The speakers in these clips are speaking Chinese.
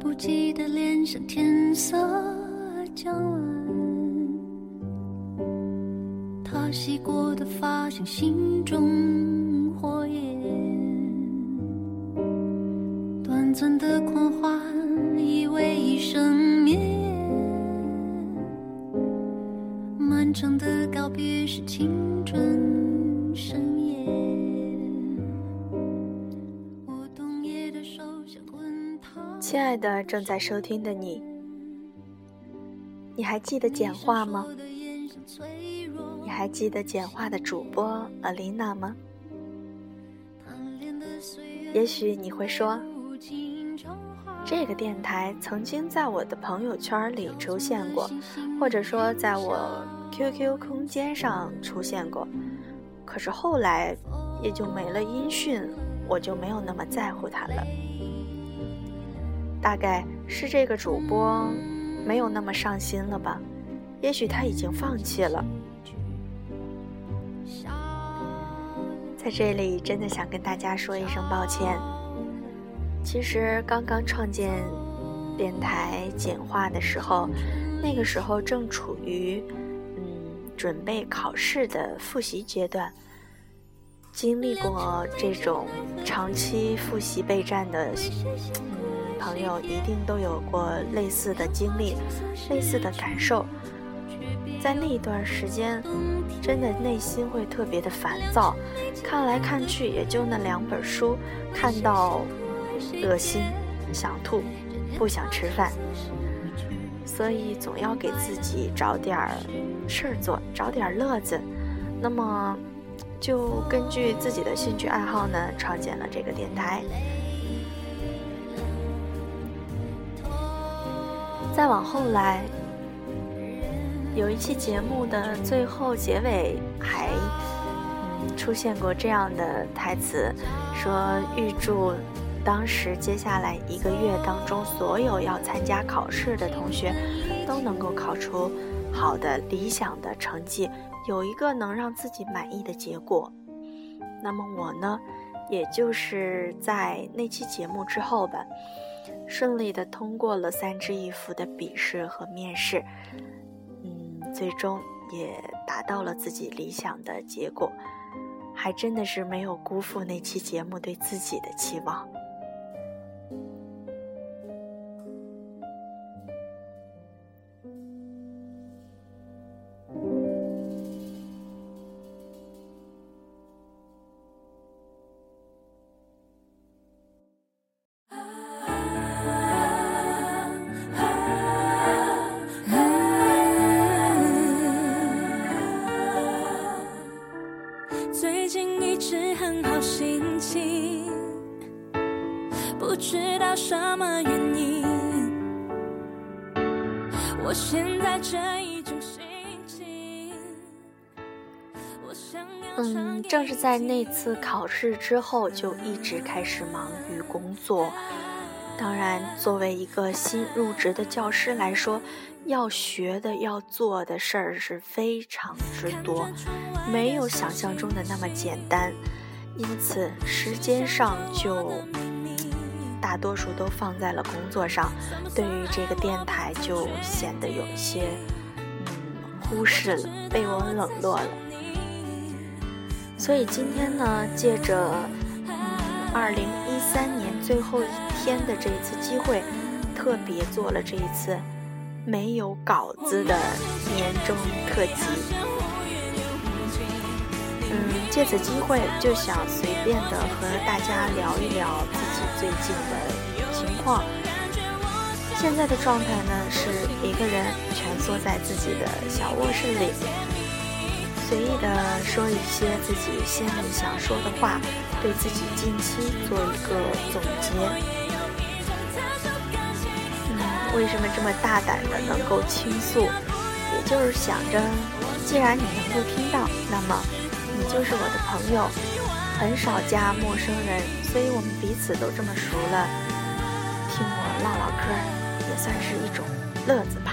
不羁的脸上天色将晚，他洗过的发像心中火焰，短暂的狂欢以为一生绵延，漫长的告别是青春。亲爱的正在收听的你，你还记得简话吗？你还记得简话的主播阿琳娜吗？也许你会说，这个电台曾经在我的朋友圈里出现过，或者说在我 QQ 空间上出现过，可是后来也就没了音讯，我就没有那么在乎它了。大概是这个主播没有那么上心了吧？也许他已经放弃了。在这里，真的想跟大家说一声抱歉。其实刚刚创建电台简化的时候，那个时候正处于嗯准备考试的复习阶段，经历过这种长期复习备战的嗯。朋友一定都有过类似的经历，类似的感受。在那一段时间，真的内心会特别的烦躁，看来看去也就那两本书，看到恶心，想吐，不想吃饭。所以总要给自己找点儿事儿做，找点乐子。那么，就根据自己的兴趣爱好呢，创建了这个电台。再往后来，有一期节目的最后结尾还嗯出现过这样的台词，说预祝当时接下来一个月当中所有要参加考试的同学都能够考出好的理想的成绩，有一个能让自己满意的结果。那么我呢，也就是在那期节目之后吧。顺利的通过了三支一扶的笔试和面试，嗯，最终也达到了自己理想的结果，还真的是没有辜负那期节目对自己的期望。嗯，正是在那次考试之后，就一直开始忙于工作。当然，作为一个新入职的教师来说，要学的、要做的事儿是非常之多，没有想象中的那么简单。因此，时间上就大多数都放在了工作上，对于这个电台就显得有些嗯忽视了，被我冷落了。所以今天呢，借着嗯二零一三年最后一天的这一次机会，特别做了这一次。没有稿子的年终特辑，嗯，借此机会就想随便的和大家聊一聊自己最近的情况。现在的状态呢，是一个人蜷缩在自己的小卧室里，随意的说一些自己心里想说的话，对自己近期做一个总结。嗯为什么这么大胆的能够倾诉？也就是想着，既然你能够听到，那么你就是我的朋友。很少加陌生人，所以我们彼此都这么熟了。听我唠唠嗑，也算是一种乐子吧。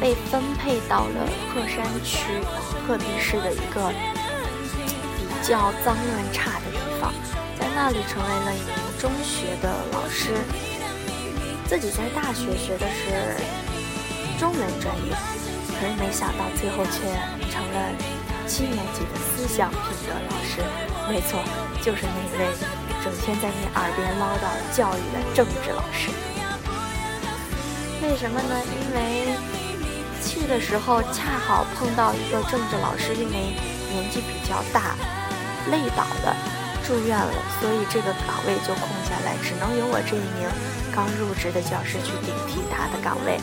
被分配到了鹤山区鹤壁市的一个比较脏乱差的地方，在那里成为了一名中学的老师。自己在大学学的是中文专业，可是没想到最后却成了七年级的思想品德老师。没错，就是那位整天在你耳边唠叨教育的政治老师。为什么呢？因为的时候恰好碰到一个政治老师，因为年纪比较大，累倒了，住院了，所以这个岗位就空下来，只能由我这一名刚入职的教师去顶替他的岗位。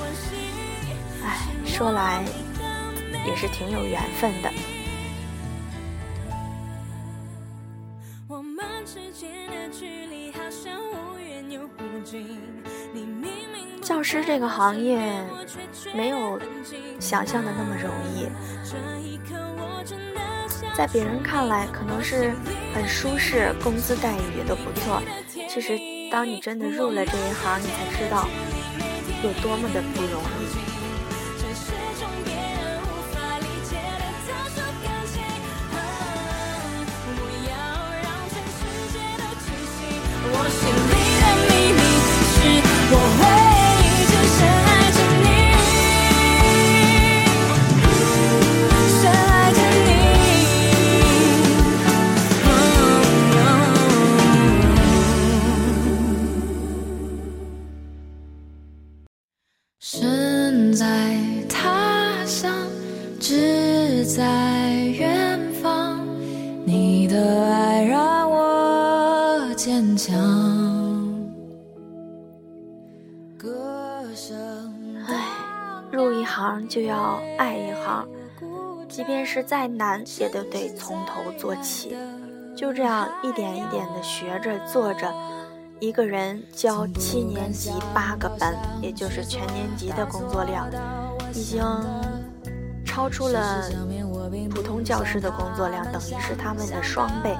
唉，说来也是挺有缘分的。教师这个行业没有想象的那么容易，在别人看来可能是很舒适，工资待遇也都不错。其实，当你真的入了这一行，你才知道有多么的不容易就要爱一行，即便是再难，也都得从头做起。就这样一点一点的学着做着，一个人教七年级八个班，也就是全年级的工作量，已经超出了普通教师的工作量，等于是他们的双倍。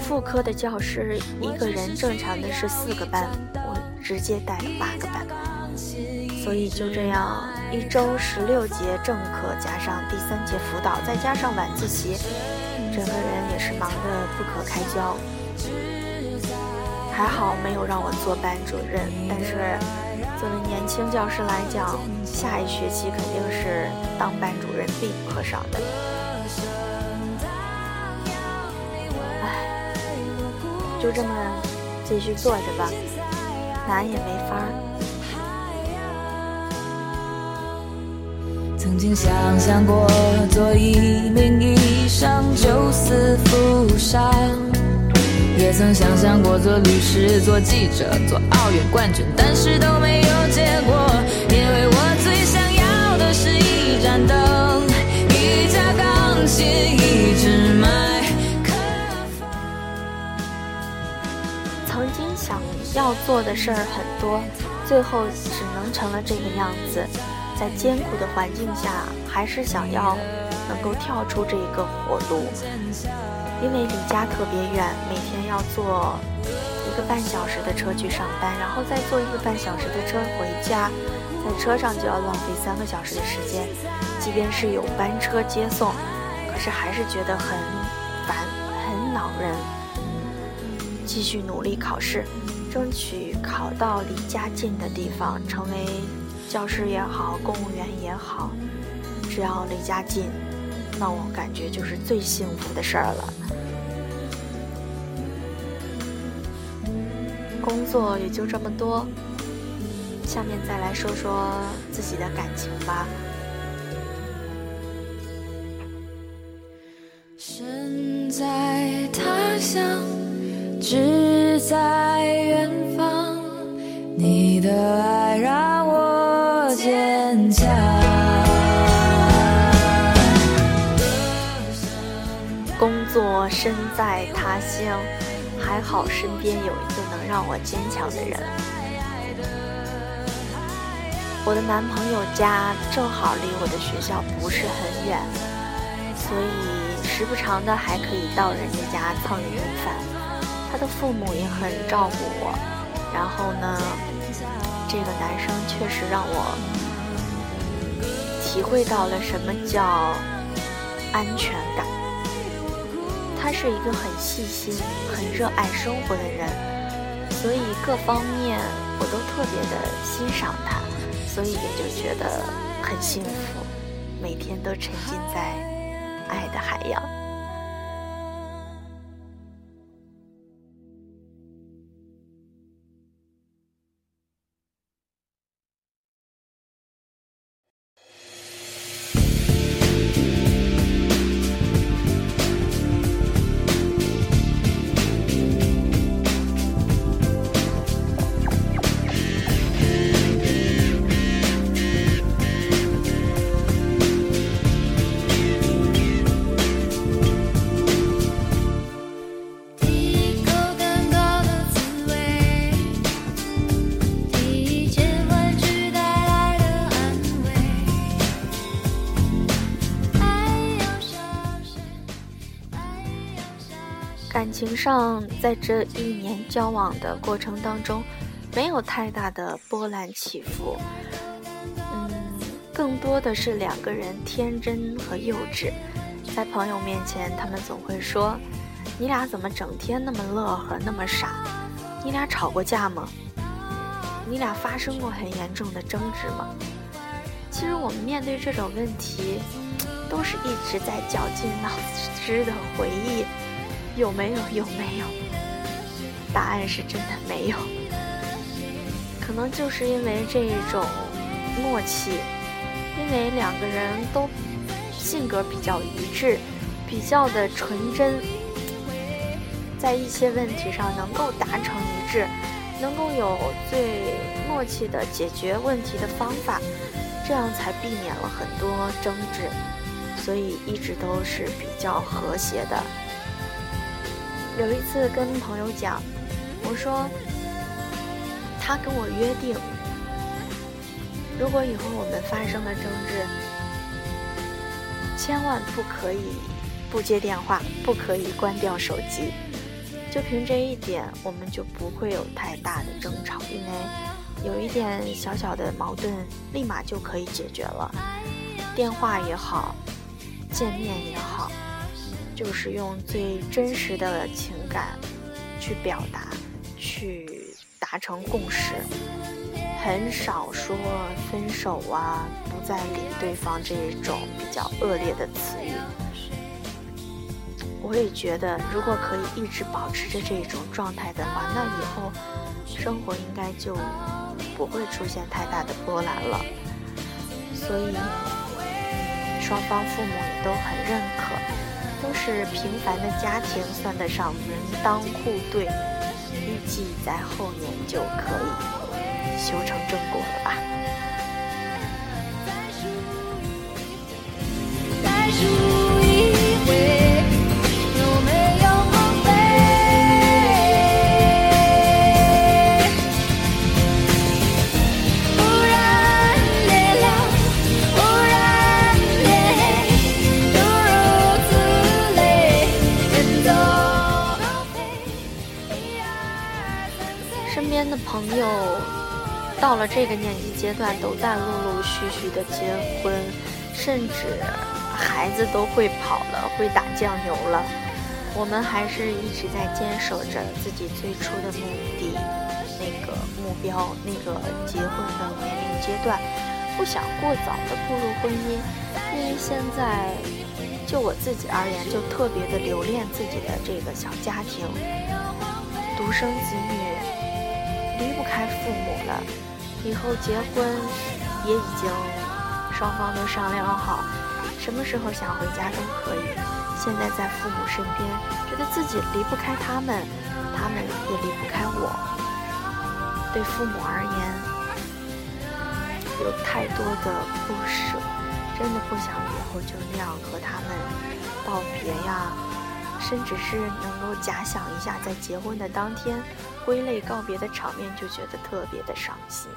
副科的教师一个人正常的是四个班，我直接带了八个班，所以就这样。一周十六节正课，加上第三节辅导，再加上晚自习，整个人也是忙得不可开交。还好没有让我做班主任，但是作为年轻教师来讲，下一学期肯定是当班主任必不可少的。唉，就这么继续做着吧，难也没法儿。曾经想象过做一名医生，救死扶伤，也曾想象过做律师、做记者、做奥运冠军，但是都没有结果，因为我最想要的是一盏灯、一架钢琴、一支麦克风。曾经想要做的事儿很多，最后只能成了这个样子。在艰苦的环境下，还是想要能够跳出这一个火炉，因为离家特别远，每天要坐一个半小时的车去上班，然后再坐一个半小时的车回家，在车上就要浪费三个小时的时间。即便是有班车接送，可是还是觉得很烦，很恼人。继续努力考试，争取考到离家近的地方，成为。教师也好，公务员也好，只要离家近，那我感觉就是最幸福的事儿了。工作也就这么多，下面再来说说自己的感情吧。身在他乡，志在远方，你的爱在他乡，还好身边有一个能让我坚强的人。我的男朋友家正好离我的学校不是很远，所以时不常的还可以到人家家蹭一顿饭。他的父母也很照顾我。然后呢，这个男生确实让我体会到了什么叫安全感。他是一个很细心、很热爱生活的人，所以各方面我都特别的欣赏他，所以也就觉得很幸福，每天都沉浸在爱的海洋。情上，在这一年交往的过程当中，没有太大的波澜起伏。嗯，更多的是两个人天真和幼稚。在朋友面前，他们总会说：“你俩怎么整天那么乐呵，那么傻？你俩吵过架吗？你俩发生过很严重的争执吗？”其实我们面对这种问题，都是一直在绞尽脑汁的回忆。有没有？有没有？答案是真的没有。可能就是因为这种默契，因为两个人都性格比较一致，比较的纯真，在一些问题上能够达成一致，能够有最默契的解决问题的方法，这样才避免了很多争执，所以一直都是比较和谐的。有一次跟朋友讲，我说他跟我约定，如果以后我们发生了争执，千万不可以不接电话，不可以关掉手机。就凭这一点，我们就不会有太大的争吵，因为有一点小小的矛盾，立马就可以解决了。电话也好，见面也好。就是用最真实的情感去表达，去达成共识，很少说分手啊，不再理对方这种比较恶劣的词语。我也觉得，如果可以一直保持着这种状态的话，那以后生活应该就不会出现太大的波澜了。所以，双方父母也都很认可。都是平凡的家庭，算得上门当户对，预计在后年就可以修成正果了吧。朋友到了这个年纪阶段，都在陆陆续续的结婚，甚至孩子都会跑了，会打酱油了。我们还是一直在坚守着自己最初的目的，那个目标，那个结婚的年龄阶段，不想过早的步入婚姻。因为现在，就我自己而言，就特别的留恋自己的这个小家庭，独生子女。离不开父母了，以后结婚也已经双方都商量好，什么时候想回家都可以。现在在父母身边，觉得自己离不开他们，他们也离不开我。对父母而言，有太多的不舍，真的不想以后就那样和他们道别呀。甚至是能够假想一下，在结婚的当天，挥泪告别的场面，就觉得特别的伤心。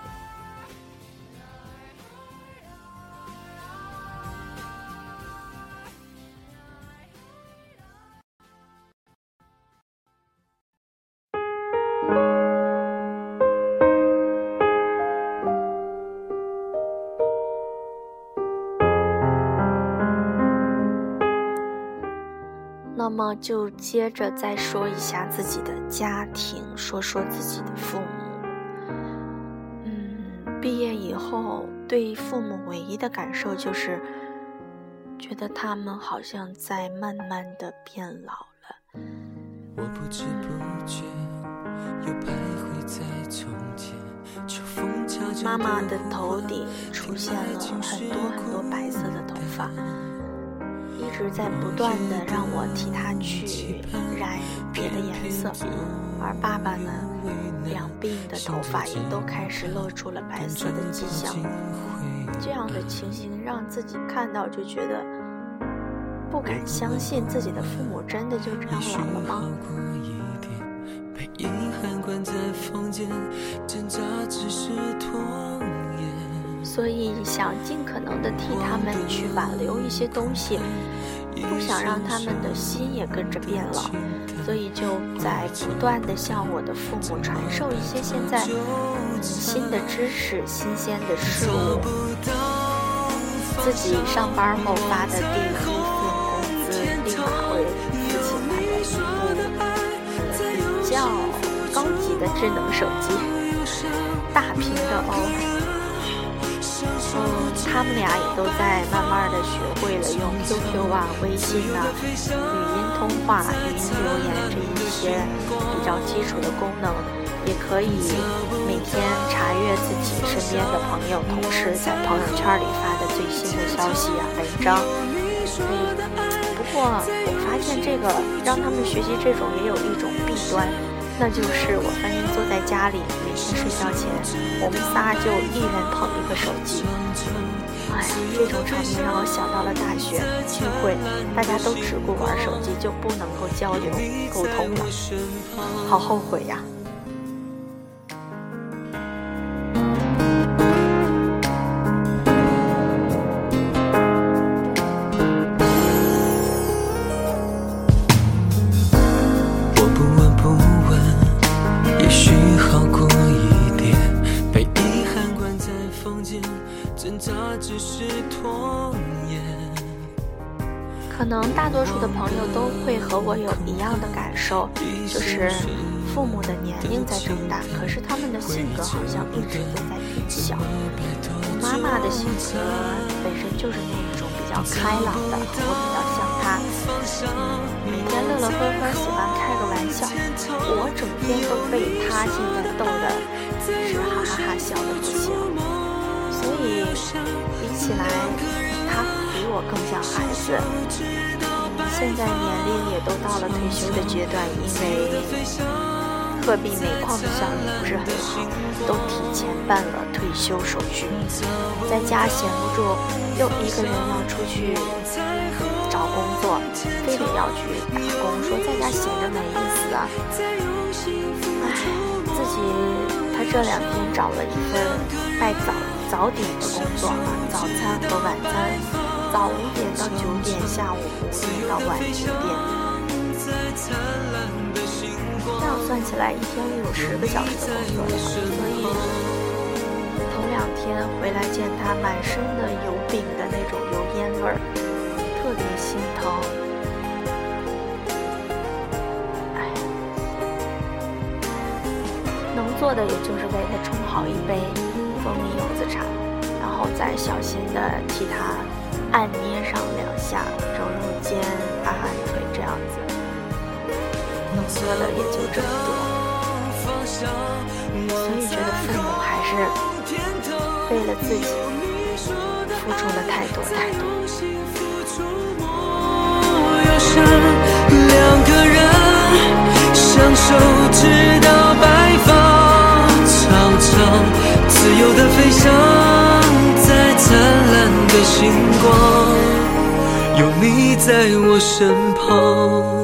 么就接着再说一下自己的家庭，说说自己的父母。嗯，毕业以后对父母唯一的感受就是，觉得他们好像在慢慢的变老了。我不知不觉又徘徊在从前，妈妈的头顶出现了很多很多白色的头发。一直在不断的让我替他去染别的颜色，而爸爸呢，两鬓的头发也都开始露出了白色的迹象。这样的情形让自己看到就觉得不敢相信，自己的父母真的就这样老了吗？所以想尽可能的替他们去挽留一些东西，不想让他们的心也跟着变老，所以就在不断的向我的父母传授一些现在新的知识、新鲜的事物。自己上班后发的第一份工资，立马会自己买了一部比较高级的智能手机，大屏的哦。嗯，他们俩也都在慢慢的学会了用 QQ 啊、微信啊、语音通话、语音留言这一些比较基础的功能，也可以每天查阅自己身边的朋友、同事在朋友圈里发的最新的消息啊、文章。嗯，不过我发现这个让他们学习这种也有一种弊端。那就是我发现坐在家里，每天睡觉前，我们仨就一人捧一个手机。哎呀，这种场面让我想到了大学聚会，大家都只顾玩手机，就不能够交流沟通了，好后悔呀。可能大多数的朋友都会和我有一样的感受，就是父母的年龄在长大，可是他们的性格好像一直都在变小。我妈妈的性格本身就是那种比较开朗的，和我比较像她，每天乐乐呵呵，喜欢开个玩笑。我整天都被她现在逗得是哈哈哈笑的不行。所以比起来，她。比我更像孩子，现在年龄也都到了退休的阶段，因为鹤壁煤矿的效益不是很好，都提前办了退休手续。在家闲不住，又一个人要出去找工作，非得要去打工，说在家闲着没意思啊。唉，自己他这两天找了一份卖早早点的工作，早餐和晚餐。早五点到九点，下午五点到晚九点，这样算起来一天有十个小时的工作量所以头两天回来见他满身的油饼的那种油烟味儿，特别心疼。哎，能做的也就是为他冲好一杯蜂蜜柚子茶，然后再小心的替他。按捏上两下，揉揉肩，按按腿，这样子，能做的也就这么多。所以觉得父母还是为了自己付出了太多太多。两个人相守直到白发苍苍，自由的飞翔。灿烂的星光，有你在我身旁。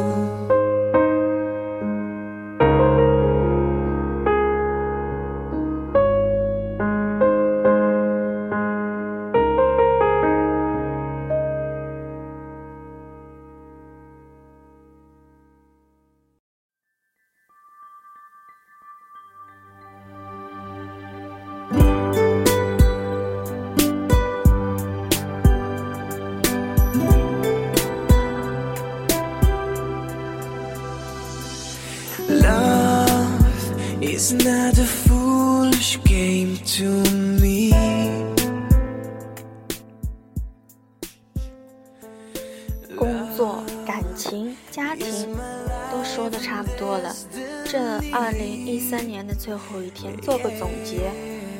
三年的最后一天，做个总结，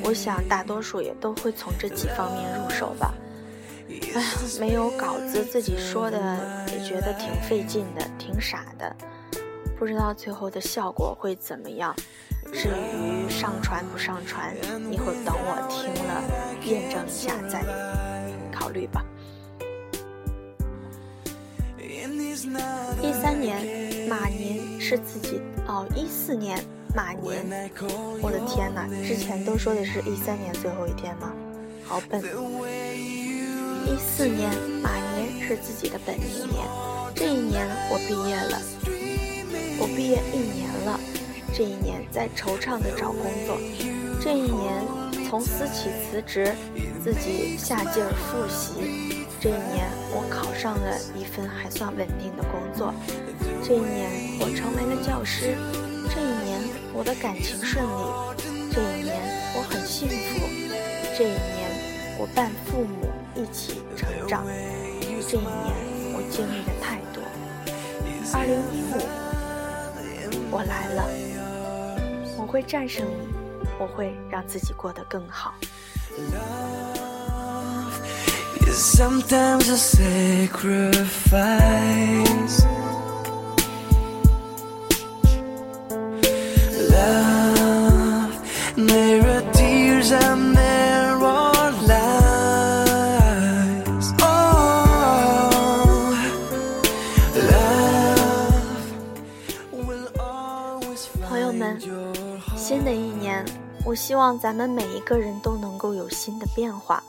我想大多数也都会从这几方面入手吧。哎呀，没有稿子，自己说的也觉得挺费劲的，挺傻的，不知道最后的效果会怎么样。至于上传不上传，一会儿等我听了验证一下再考虑吧。一三年马年是自己哦，一四年马年，我的天哪！之前都说的是一三年最后一天吗？好笨。一四年马年是自己的本命年，这一年我毕业了，我毕业一年了。这一年在惆怅的找工作，这一年从私企辞职，自己下劲儿复习。这一年我考上了一份还算稳定的工作，这一年我成为了教师，这一年我的感情顺利，这一年我很幸福，这一年我伴父母一起成长，这一年我经历了太多。二零一五，我来了。我会战胜你，我会让自己过得更好。朋友们。新的一年，我希望咱们每一个人都能够有新的变化。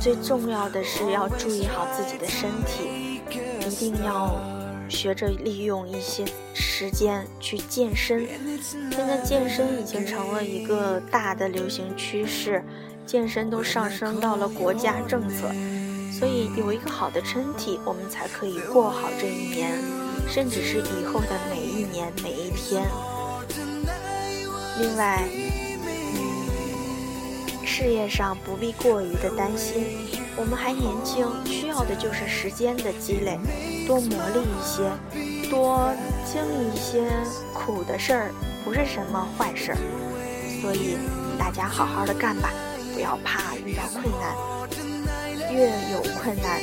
最重要的是要注意好自己的身体，一定要学着利用一些时间去健身。现在健身已经成了一个大的流行趋势，健身都上升到了国家政策。所以有一个好的身体，我们才可以过好这一年，甚至是以后的每一年每一天。另外，事业上不必过于的担心，我们还年轻，需要的就是时间的积累，多磨砺一些，多经历一些苦的事儿，不是什么坏事儿。所以大家好好的干吧，不要怕遇到困难，越有困难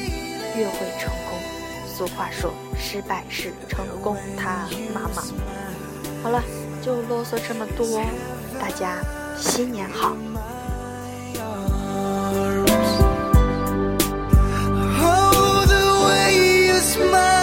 越会成功。俗话说失败是成功他妈妈。好了就啰嗦这么多大家新年好。Oh the way you smile.